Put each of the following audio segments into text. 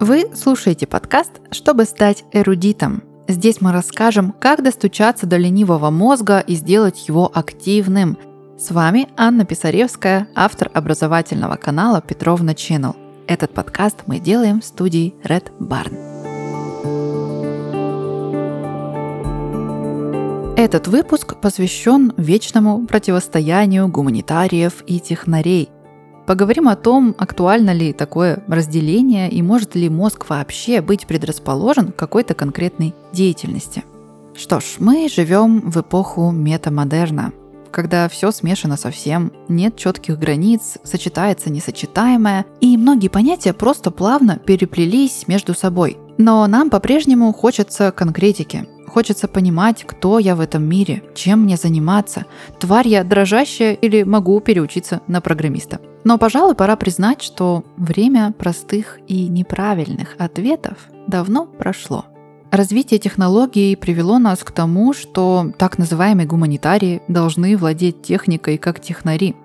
Вы слушаете подкаст «Чтобы стать эрудитом». Здесь мы расскажем, как достучаться до ленивого мозга и сделать его активным. С вами Анна Писаревская, автор образовательного канала Петровна Channel. Этот подкаст мы делаем в студии Red Barn. Этот выпуск посвящен вечному противостоянию гуманитариев и технарей – Поговорим о том, актуально ли такое разделение и может ли мозг вообще быть предрасположен к какой-то конкретной деятельности. Что ж, мы живем в эпоху метамодерна, когда все смешано совсем, нет четких границ, сочетается несочетаемое, и многие понятия просто плавно переплелись между собой. Но нам по-прежнему хочется конкретики, Хочется понимать, кто я в этом мире, чем мне заниматься, тварь я дрожащая или могу переучиться на программиста. Но, пожалуй, пора признать, что время простых и неправильных ответов давно прошло. Развитие технологий привело нас к тому, что так называемые гуманитарии должны владеть техникой как технари.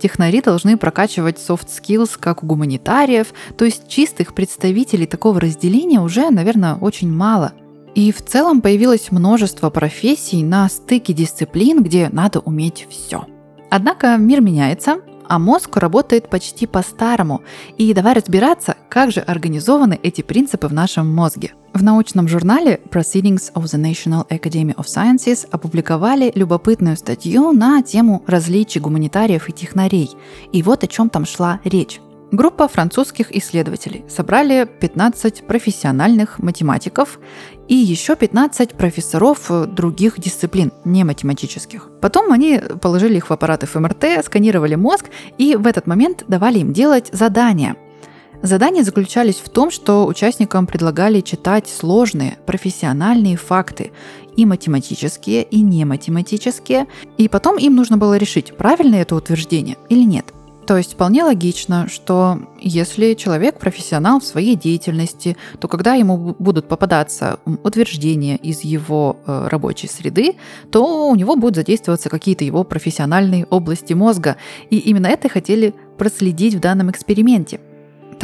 Технари должны прокачивать soft skills как у гуманитариев, то есть чистых представителей такого разделения уже, наверное, очень мало – и в целом появилось множество профессий на стыке дисциплин, где надо уметь все. Однако мир меняется, а мозг работает почти по-старому. И давай разбираться, как же организованы эти принципы в нашем мозге. В научном журнале Proceedings of the National Academy of Sciences опубликовали любопытную статью на тему различий гуманитариев и технарей. И вот о чем там шла речь. Группа французских исследователей собрали 15 профессиональных математиков и еще 15 профессоров других дисциплин, не математических. Потом они положили их в аппараты ФМРТ, сканировали мозг и в этот момент давали им делать задания. Задания заключались в том, что участникам предлагали читать сложные профессиональные факты, и математические, и не математические, и потом им нужно было решить, правильно это утверждение или нет – то есть вполне логично, что если человек профессионал в своей деятельности, то когда ему будут попадаться утверждения из его э, рабочей среды, то у него будут задействоваться какие-то его профессиональные области мозга. И именно это хотели проследить в данном эксперименте –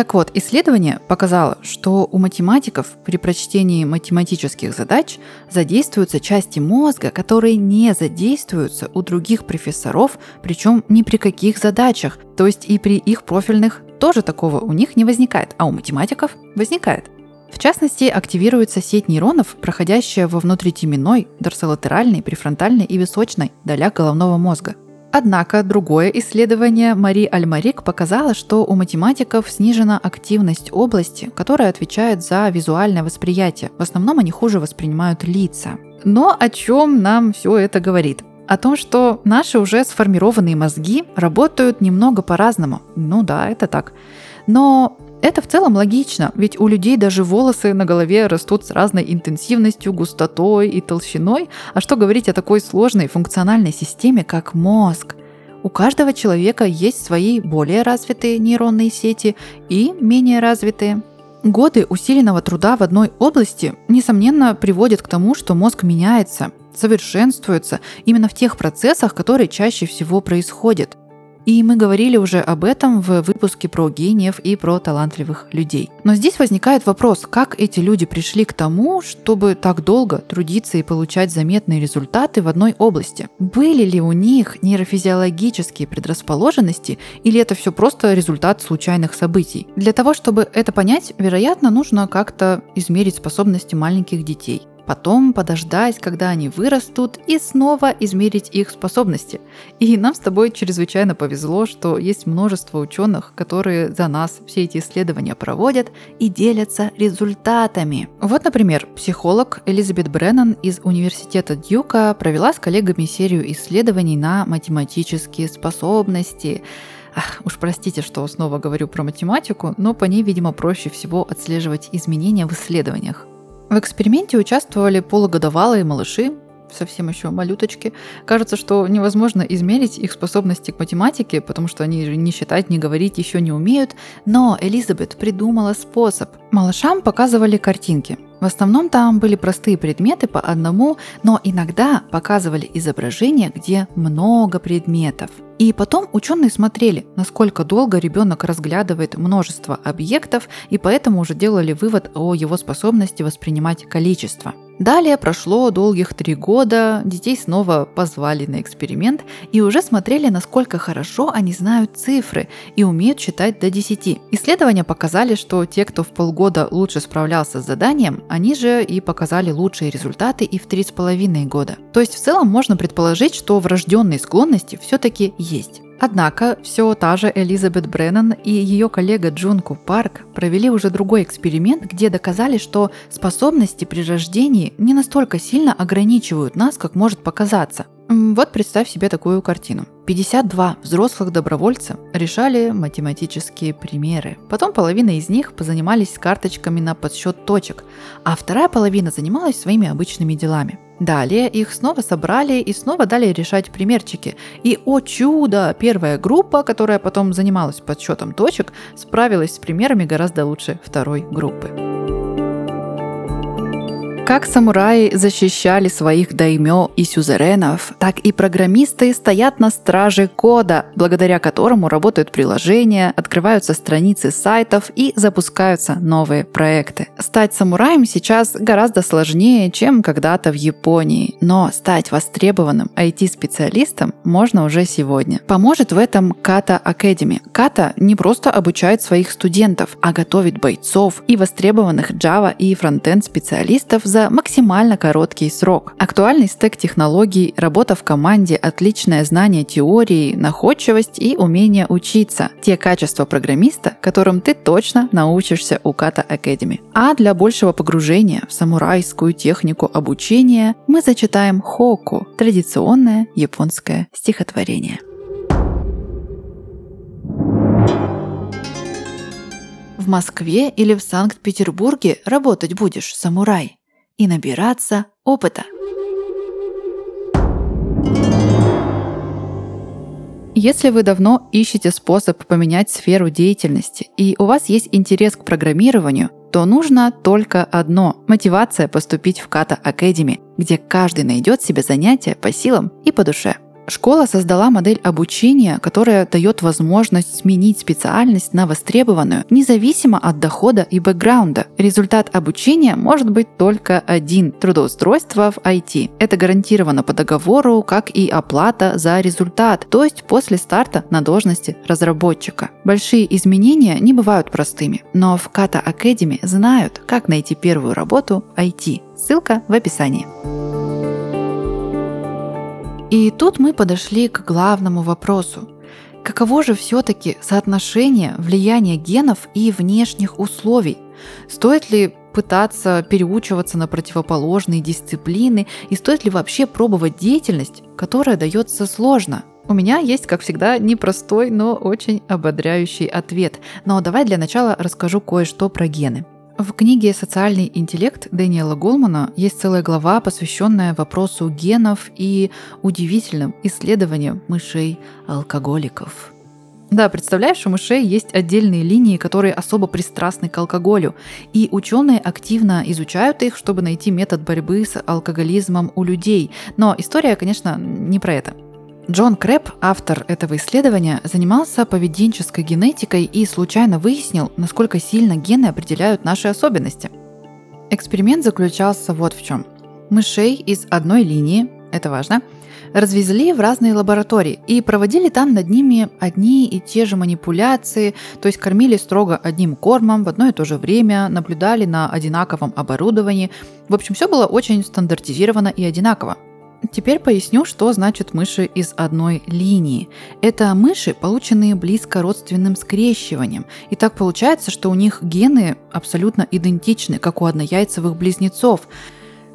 так вот, исследование показало, что у математиков при прочтении математических задач задействуются части мозга, которые не задействуются у других профессоров, причем ни при каких задачах, то есть и при их профильных тоже такого у них не возникает, а у математиков возникает. В частности, активируется сеть нейронов, проходящая во внутритеменной, дорсолатеральной, префронтальной и височной долях головного мозга. Однако другое исследование Мари Альмарик показало, что у математиков снижена активность области, которая отвечает за визуальное восприятие. В основном они хуже воспринимают лица. Но о чем нам все это говорит? О том, что наши уже сформированные мозги работают немного по-разному. Ну да, это так. Но это в целом логично, ведь у людей даже волосы на голове растут с разной интенсивностью, густотой и толщиной, а что говорить о такой сложной функциональной системе, как мозг? У каждого человека есть свои более развитые нейронные сети и менее развитые. Годы усиленного труда в одной области, несомненно, приводят к тому, что мозг меняется, совершенствуется именно в тех процессах, которые чаще всего происходят. И мы говорили уже об этом в выпуске про гениев и про талантливых людей. Но здесь возникает вопрос, как эти люди пришли к тому, чтобы так долго трудиться и получать заметные результаты в одной области. Были ли у них нейрофизиологические предрасположенности или это все просто результат случайных событий? Для того, чтобы это понять, вероятно, нужно как-то измерить способности маленьких детей потом подождать, когда они вырастут, и снова измерить их способности. И нам с тобой чрезвычайно повезло, что есть множество ученых, которые за нас все эти исследования проводят и делятся результатами. Вот, например, психолог Элизабет Бреннан из университета Дьюка провела с коллегами серию исследований на математические способности. Ах, уж простите, что снова говорю про математику, но по ней, видимо, проще всего отслеживать изменения в исследованиях. В эксперименте участвовали полугодовалые малыши, совсем еще малюточки. Кажется, что невозможно измерить их способности к математике, потому что они же не считать, не говорить еще не умеют. Но Элизабет придумала способ. Малышам показывали картинки. В основном там были простые предметы по одному, но иногда показывали изображения, где много предметов. И потом ученые смотрели, насколько долго ребенок разглядывает множество объектов, и поэтому уже делали вывод о его способности воспринимать количество. Далее прошло долгих три года, детей снова позвали на эксперимент и уже смотрели, насколько хорошо они знают цифры и умеют считать до 10. Исследования показали, что те, кто в полгода лучше справлялся с заданием, они же и показали лучшие результаты и в три с половиной года. То есть в целом можно предположить, что врожденные склонности все-таки есть. Однако все та же Элизабет Бреннан и ее коллега Джунку Парк провели уже другой эксперимент, где доказали, что способности при рождении не настолько сильно ограничивают нас, как может показаться. Вот представь себе такую картину. 52 взрослых добровольца решали математические примеры. Потом половина из них позанимались карточками на подсчет точек, а вторая половина занималась своими обычными делами. Далее их снова собрали и снова дали решать примерчики. И, о чудо, первая группа, которая потом занималась подсчетом точек, справилась с примерами гораздо лучше второй группы. Как самураи защищали своих даймё и сюзеренов, так и программисты стоят на страже кода, благодаря которому работают приложения, открываются страницы сайтов и запускаются новые проекты. Стать самураем сейчас гораздо сложнее, чем когда-то в Японии, но стать востребованным IT-специалистом можно уже сегодня. Поможет в этом Kata Academy. Kata не просто обучает своих студентов, а готовит бойцов и востребованных Java и фронтенд специалистов за за максимально короткий срок. Актуальный стек технологий, работа в команде, отличное знание теории, находчивость и умение учиться. Те качества программиста, которым ты точно научишься у Kata Academy. А для большего погружения в самурайскую технику обучения мы зачитаем хоку – традиционное японское стихотворение. В Москве или в Санкт-Петербурге работать будешь, самурай? И набираться опыта. Если вы давно ищете способ поменять сферу деятельности и у вас есть интерес к программированию, то нужно только одно – мотивация поступить в Kata Academy, где каждый найдет себе занятие по силам и по душе – Школа создала модель обучения, которая дает возможность сменить специальность на востребованную, независимо от дохода и бэкграунда. Результат обучения может быть только один – трудоустройство в IT. Это гарантировано по договору, как и оплата за результат, то есть после старта на должности разработчика. Большие изменения не бывают простыми, но в Kata Academy знают, как найти первую работу IT. Ссылка в описании. И тут мы подошли к главному вопросу. Каково же все-таки соотношение влияния генов и внешних условий? Стоит ли пытаться переучиваться на противоположные дисциплины и стоит ли вообще пробовать деятельность, которая дается сложно? У меня есть, как всегда, непростой, но очень ободряющий ответ. Но давай для начала расскажу кое-что про гены. В книге «Социальный интеллект» Дэниела Голмана есть целая глава, посвященная вопросу генов и удивительным исследованиям мышей-алкоголиков. Да, представляешь, у мышей есть отдельные линии, которые особо пристрастны к алкоголю, и ученые активно изучают их, чтобы найти метод борьбы с алкоголизмом у людей. Но история, конечно, не про это. Джон Крэп, автор этого исследования, занимался поведенческой генетикой и случайно выяснил, насколько сильно гены определяют наши особенности. Эксперимент заключался вот в чем. Мышей из одной линии, это важно, развезли в разные лаборатории и проводили там над ними одни и те же манипуляции, то есть кормили строго одним кормом в одно и то же время, наблюдали на одинаковом оборудовании. В общем, все было очень стандартизировано и одинаково. Теперь поясню, что значит мыши из одной линии. Это мыши, полученные близко родственным скрещиванием. И так получается, что у них гены абсолютно идентичны, как у однояйцевых близнецов.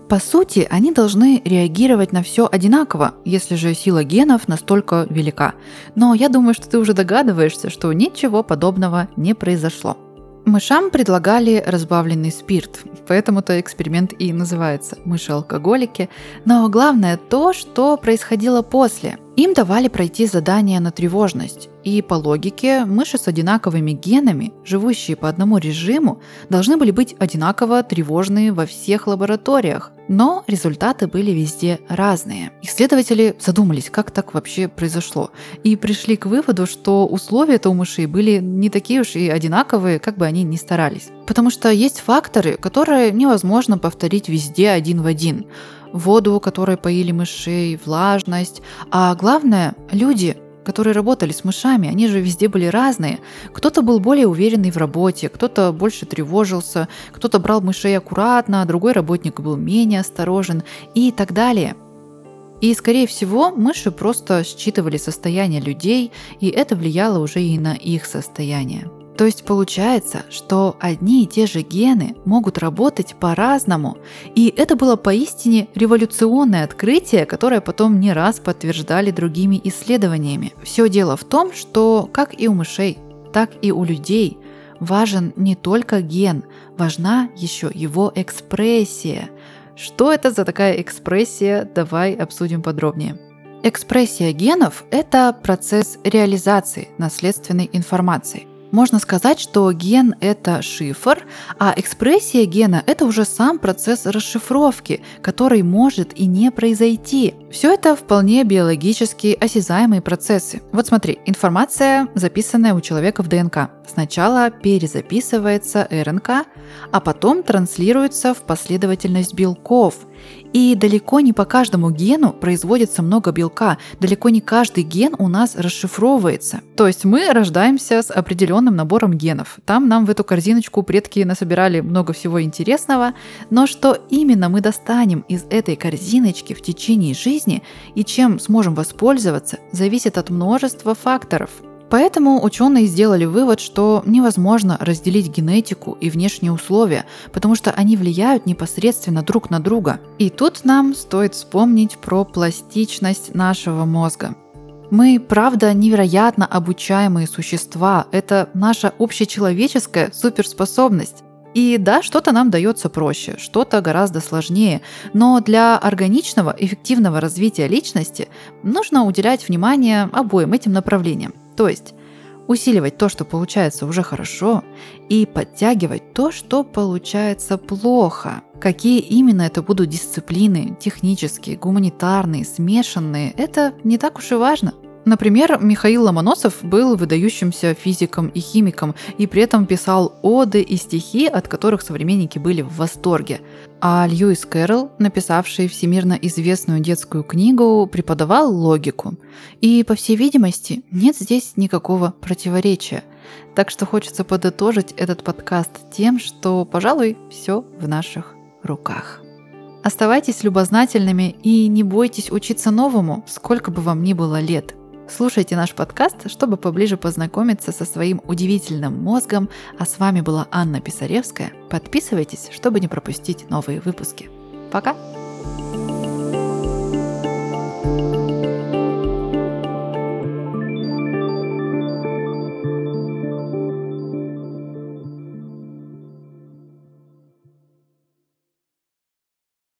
По сути, они должны реагировать на все одинаково, если же сила генов настолько велика. Но я думаю, что ты уже догадываешься, что ничего подобного не произошло. Мышам предлагали разбавленный спирт, поэтому-то эксперимент и называется «Мыши-алкоголики». Но главное то, что происходило после. Им давали пройти задание на тревожность, И по логике, мыши с одинаковыми генами, живущие по одному режиму, должны были быть одинаково тревожные во всех лабораториях. Но результаты были везде разные. Исследователи задумались, как так вообще произошло, и пришли к выводу, что условия-то у мышей были не такие уж и одинаковые, как бы они ни старались. Потому что есть факторы, которые невозможно повторить везде один в один воду, которой поили мышей, влажность. А главное, люди, которые работали с мышами, они же везде были разные. Кто-то был более уверенный в работе, кто-то больше тревожился, кто-то брал мышей аккуратно, другой работник был менее осторожен и так далее. И, скорее всего, мыши просто считывали состояние людей, и это влияло уже и на их состояние. То есть получается, что одни и те же гены могут работать по-разному. И это было поистине революционное открытие, которое потом не раз подтверждали другими исследованиями. Все дело в том, что как и у мышей, так и у людей важен не только ген, важна еще его экспрессия. Что это за такая экспрессия? Давай обсудим подробнее. Экспрессия генов – это процесс реализации наследственной информации – можно сказать, что ген – это шифр, а экспрессия гена – это уже сам процесс расшифровки, который может и не произойти. Все это вполне биологически осязаемые процессы. Вот смотри, информация, записанная у человека в ДНК, сначала перезаписывается РНК, а потом транслируется в последовательность белков – и далеко не по каждому гену производится много белка, далеко не каждый ген у нас расшифровывается. То есть мы рождаемся с определенным набором генов. Там нам в эту корзиночку предки насобирали много всего интересного, но что именно мы достанем из этой корзиночки в течение жизни и чем сможем воспользоваться, зависит от множества факторов. Поэтому ученые сделали вывод, что невозможно разделить генетику и внешние условия, потому что они влияют непосредственно друг на друга. И тут нам стоит вспомнить про пластичность нашего мозга. Мы, правда, невероятно обучаемые существа. Это наша общечеловеческая суперспособность. И да, что-то нам дается проще, что-то гораздо сложнее, но для органичного, эффективного развития личности нужно уделять внимание обоим этим направлениям. То есть усиливать то, что получается уже хорошо, и подтягивать то, что получается плохо. Какие именно это будут дисциплины, технические, гуманитарные, смешанные, это не так уж и важно. Например, Михаил Ломоносов был выдающимся физиком и химиком и при этом писал оды и стихи, от которых современники были в восторге. А Льюис Кэрролл, написавший всемирно известную детскую книгу, преподавал логику. И, по всей видимости, нет здесь никакого противоречия. Так что хочется подытожить этот подкаст тем, что, пожалуй, все в наших руках. Оставайтесь любознательными и не бойтесь учиться новому, сколько бы вам ни было лет – Слушайте наш подкаст, чтобы поближе познакомиться со своим удивительным мозгом. А с вами была Анна Писаревская. Подписывайтесь, чтобы не пропустить новые выпуски. Пока!